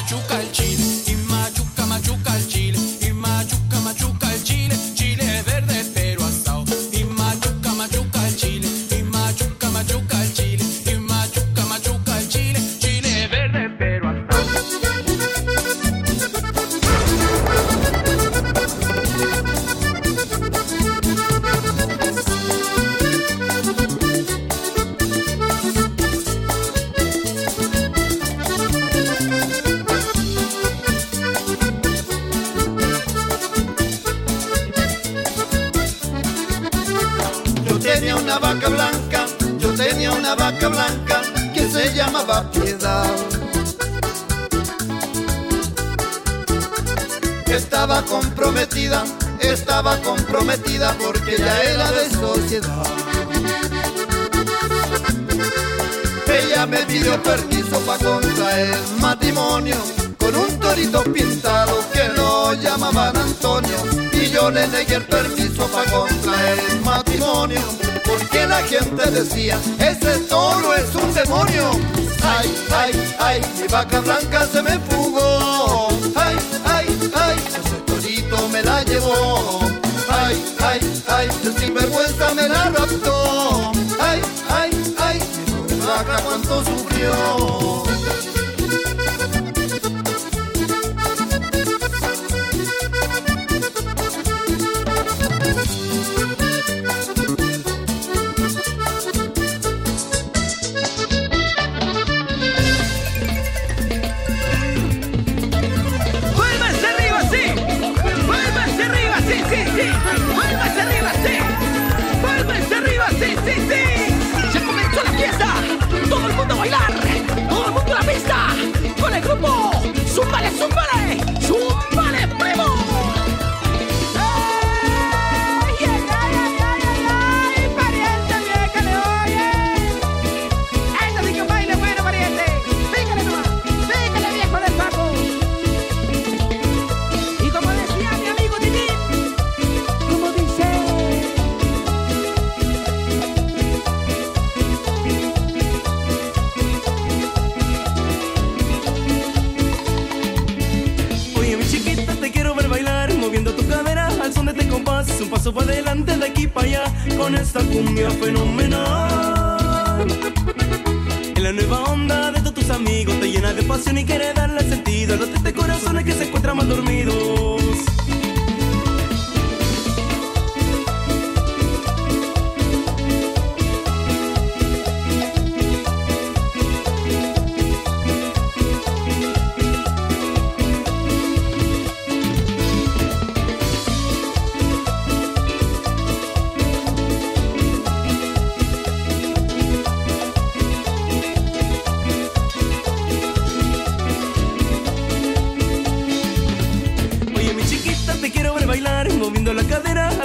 machuca el chino. decía, ese toro es un demonio. Ay, ay, ay, mi vaca blanca.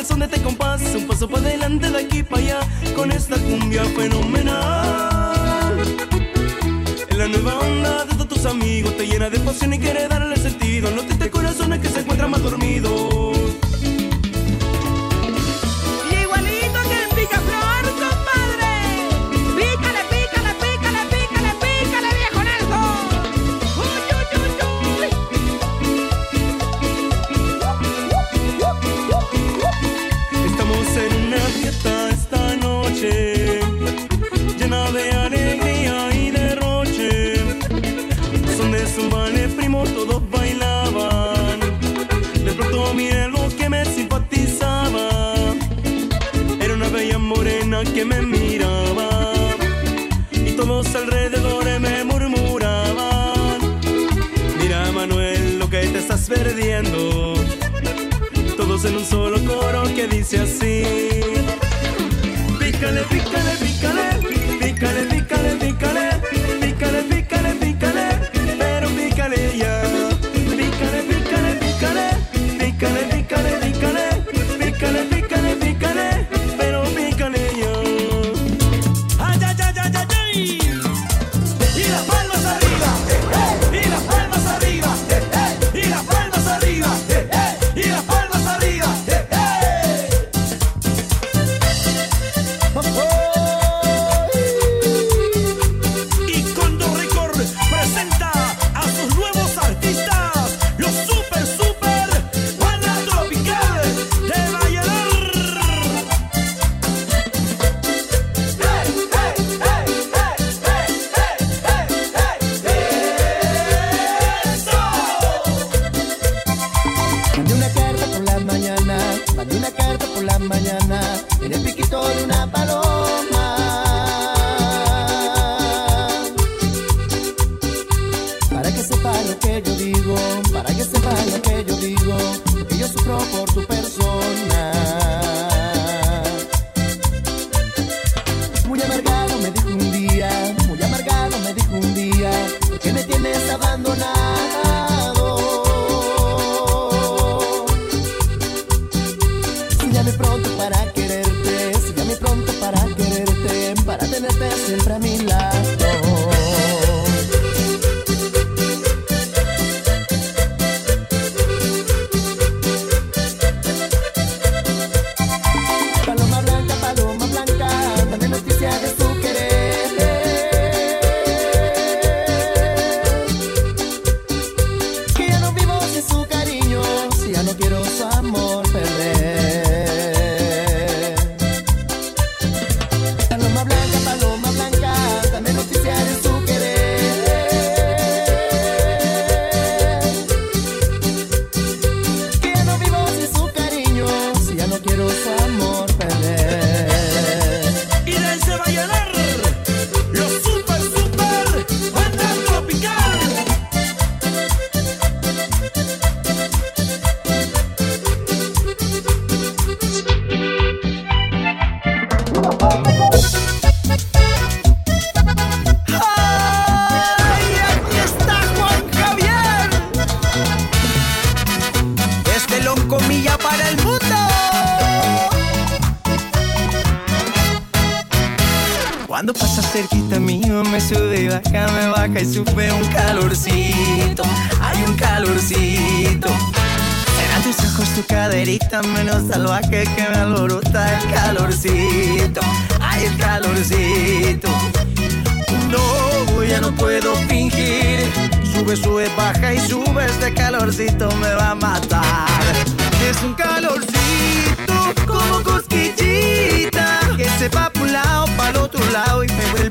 al son de un paso para adelante de aquí para allá, con esta cumbia fenomenal. En la nueva onda de todos tus amigos te llena de pasión y quiere darle sentido, no te corazones que se encuentran más dormidos. que me miraba y todos alrededor me murmuraban, mira Manuel lo que te estás perdiendo, todos en un solo coro que dice así, pícale, pícale. me va a matar. Es un calorcito como cosquillita que se va pa' un lado, para el otro lado y me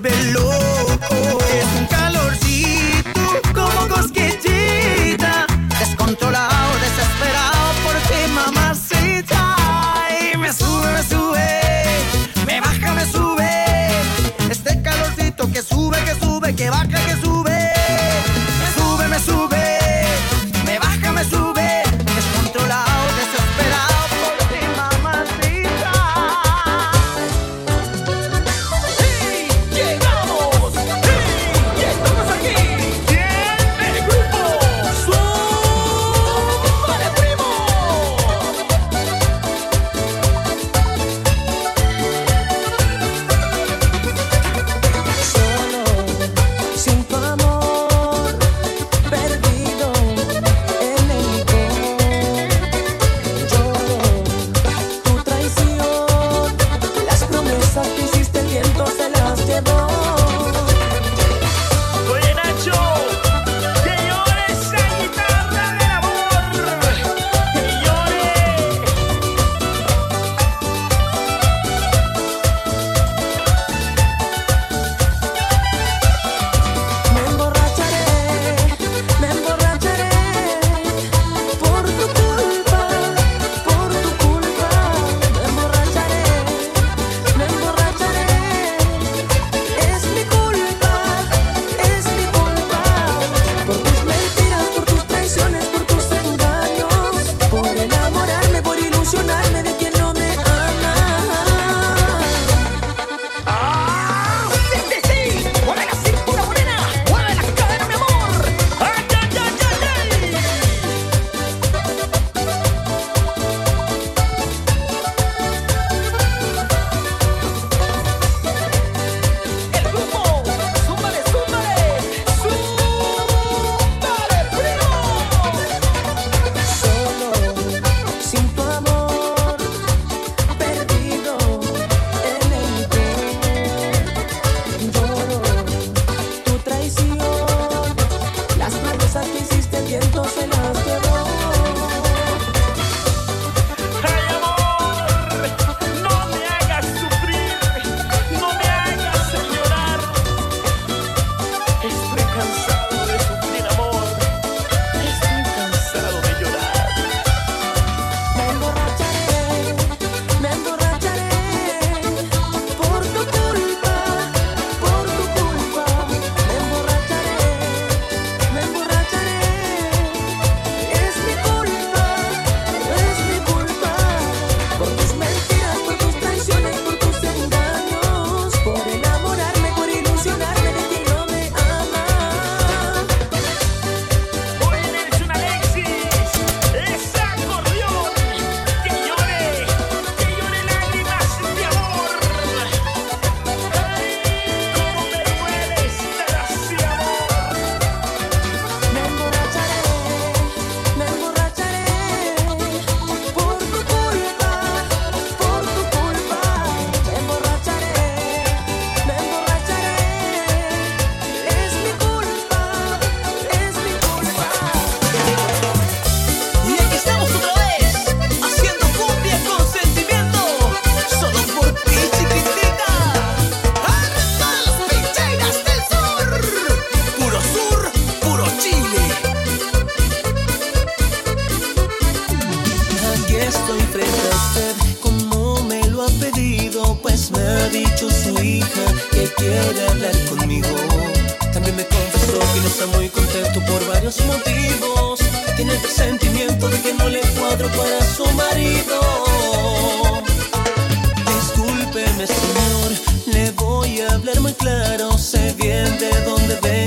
dicho su hija que quiere hablar conmigo. También me confesó que no está muy contento por varios motivos. Tiene el presentimiento de que no le cuadro para su marido. Discúlpeme, señor, le voy a hablar muy claro. Sé bien de dónde vengo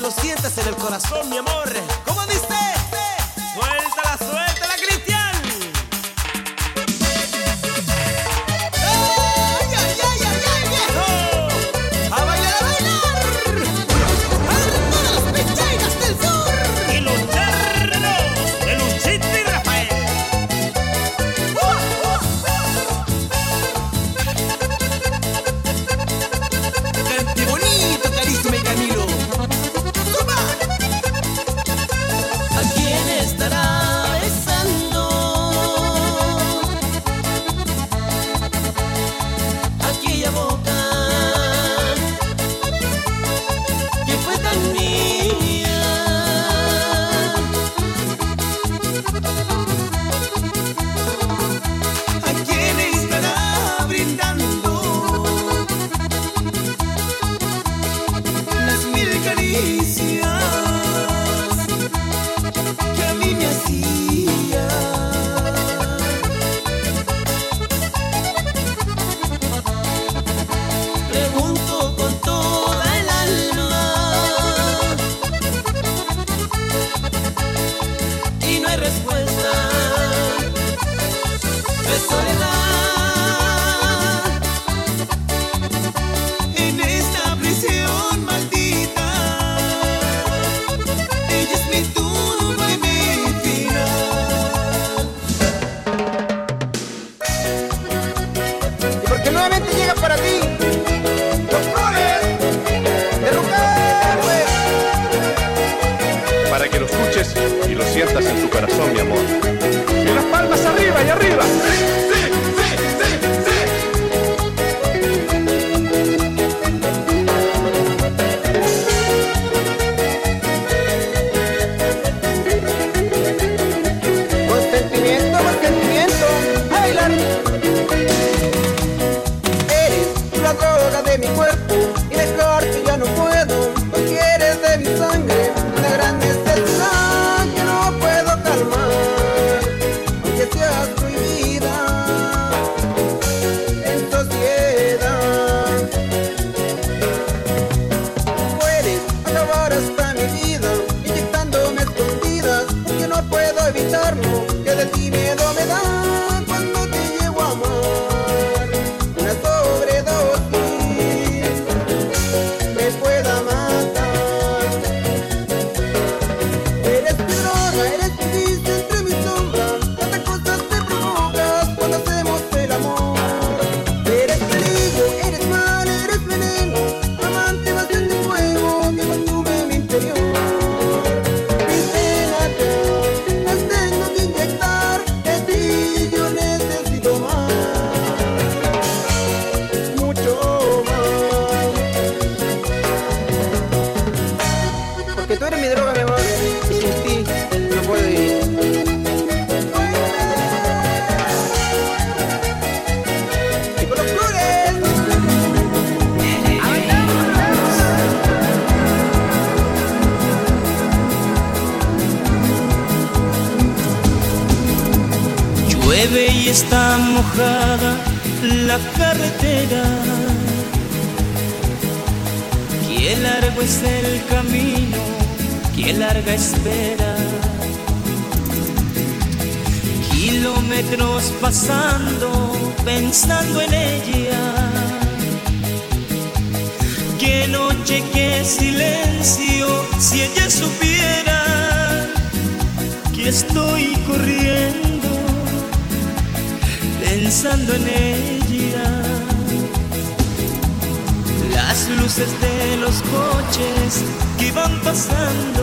lo sientas en el corazón, mi amor. Dice? coração en su corazón, amor. mojada la carretera. Qué largo es el camino, qué larga espera. Kilómetros pasando, pensando en ella. Qué noche, qué silencio, si ella supiera que estoy corriendo pensando en ella. Las luces de los coches que iban pasando.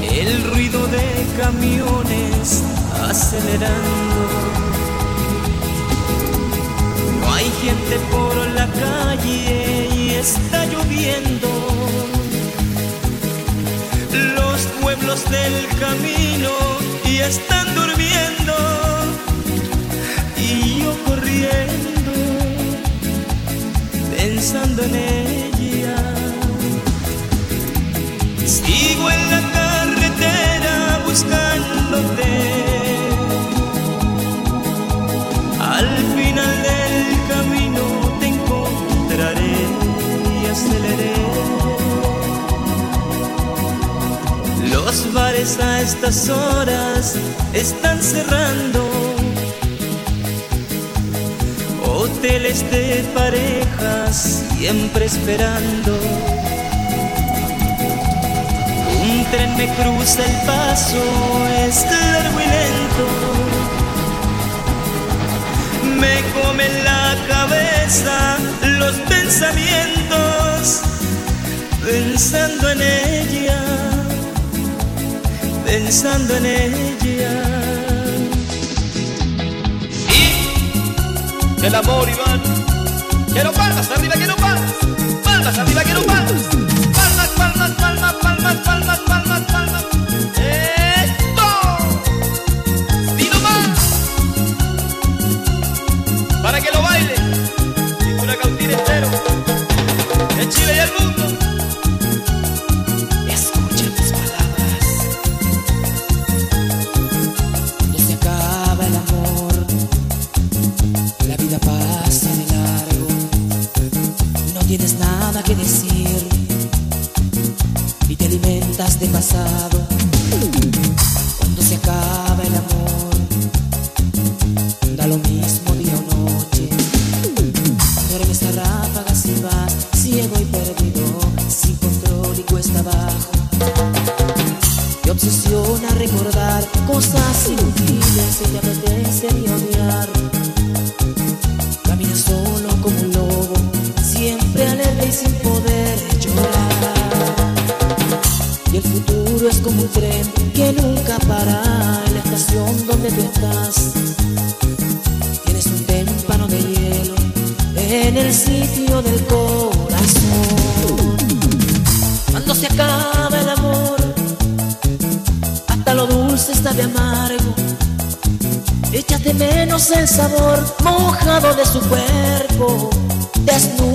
El ruido de camiones acelerando. No hay gente por la calle y está lloviendo. Los pueblos del camino y está en ella. Sigo en la carretera buscándote. Al final del camino te encontraré y aceleré. Los bares a estas horas están cerrando. Hoteles de parejas siempre esperando. Un tren me cruza el paso, es largo y lento. Me comen la cabeza los pensamientos, pensando en ella, pensando en ella. El amor, Iván. Quiero palmas arriba, quiero palmas. Palmas arriba, quiero palmas. Palmas, palmas, palmas, palmas, palmas, palmas, palmas. ¡Esto! ¡Dilo más! Para que lo baile. Cintura cautina entero. En Chile y el mundo. Te obsesiona recordar cosas inútiles y te apetece odiar. Caminas solo como un lobo, siempre alegre y sin poder llorar. Y el futuro es como un tren que nunca para en la estación donde tú estás. Tienes un témpano de hielo en el sitio del corazón. Se acaba el amor, hasta lo dulce está de amargo. Echas de menos el sabor mojado de su cuerpo, desnudo.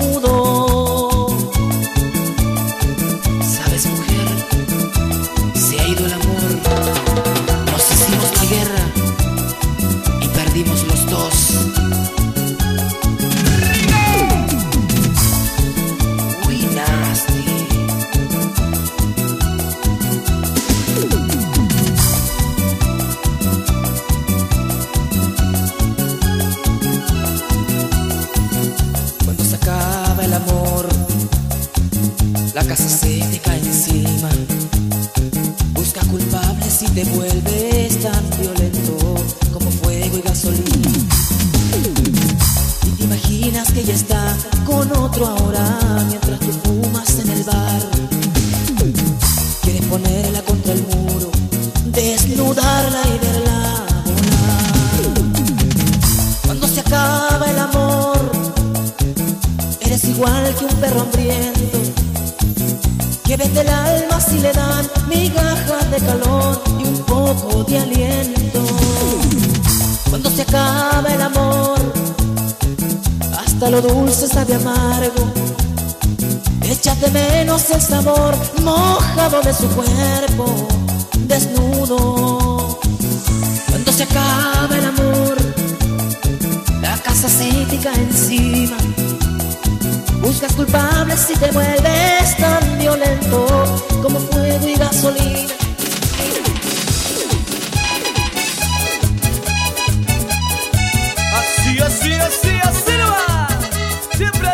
Igual que un perro hambriento que vende el alma si le dan migajas de calor y un poco de aliento. Cuando se acaba el amor, hasta lo dulce sabe amargo. Echas de menos el sabor mojado de su cuerpo, desnudo. Cuando se acaba el amor, la casa se encima. Buscas culpables y te vuelves tan violento como fuego y gasolina. Así, así, así, así no va. Siempre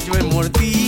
yo he mordido.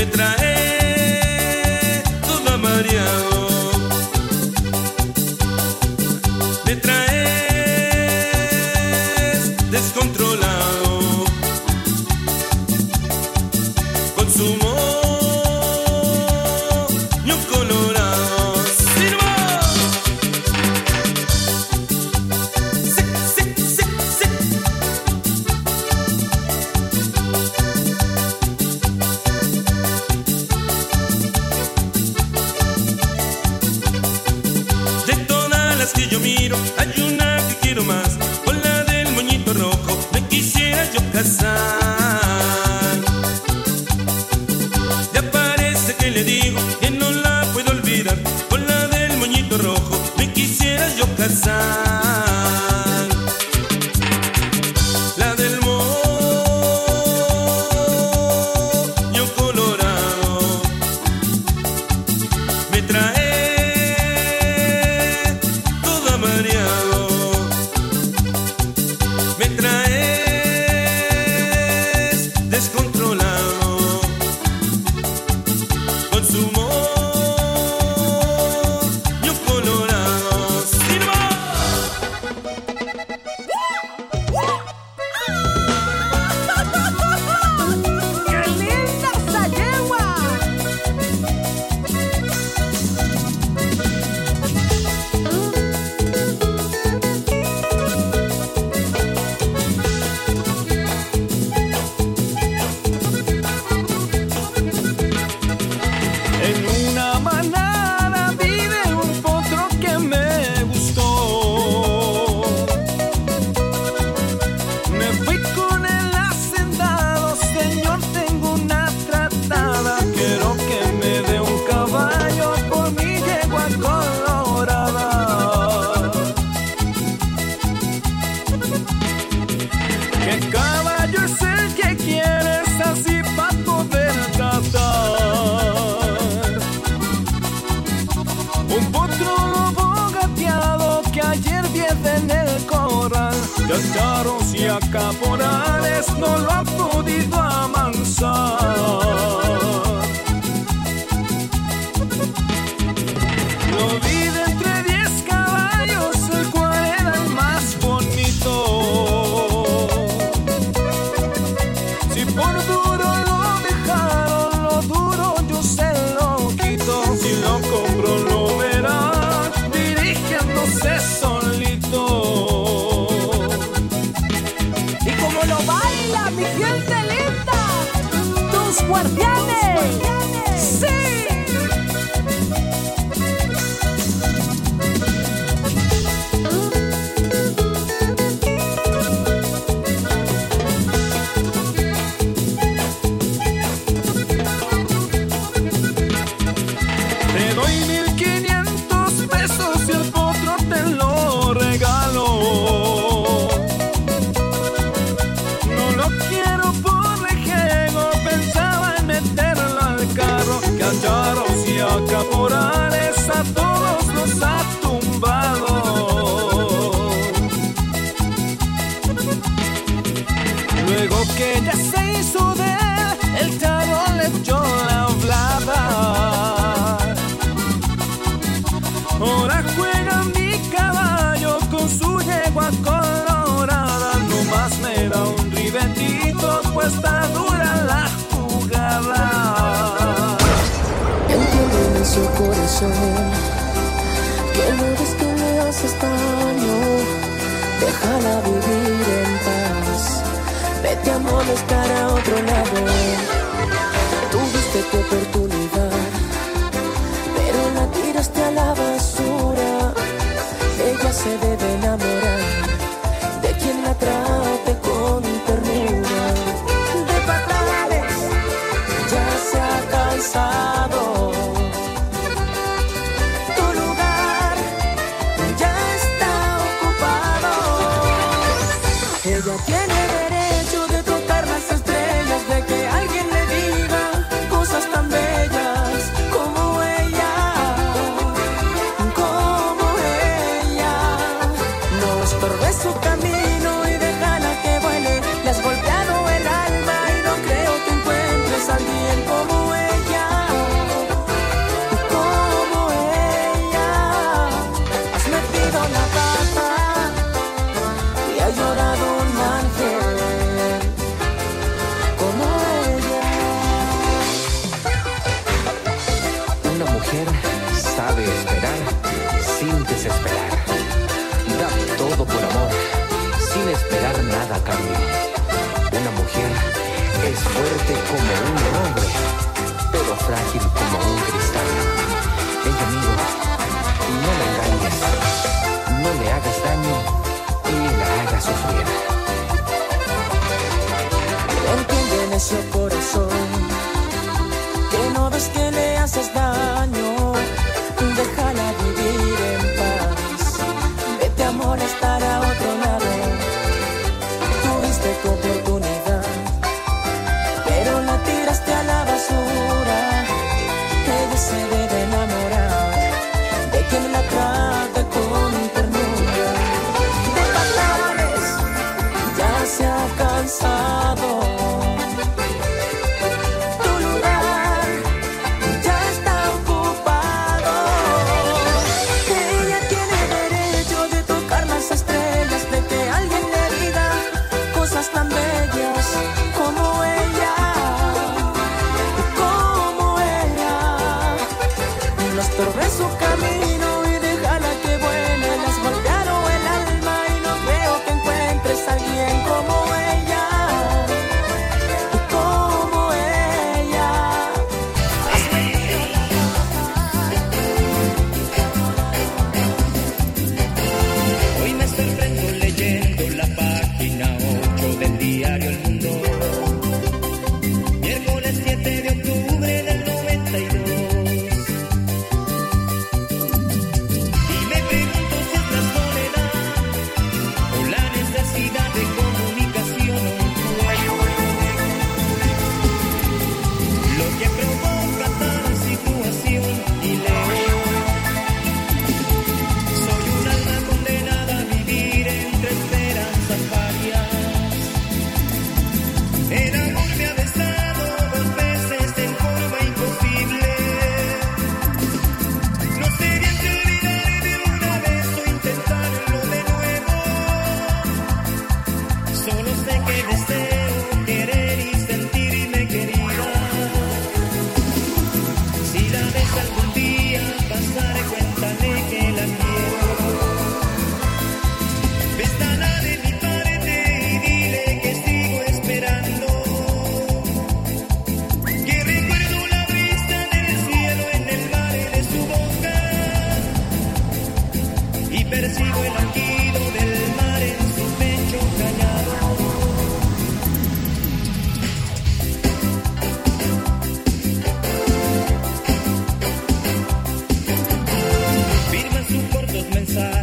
Petrae, Dona é Marião. 500 pesos y el potro te lo regalo. No lo quiero por lejego, pensaba en meterlo al carro. Callaros y a a todos los ha tumbado. Luego que ya sol. Que dudes que este me haces daño, déjala vivir en paz. Vete a molestar a otro lado. Tú Tuviste que perder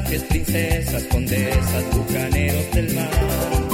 mensajes, princesas, condesas, bucaneros del mar.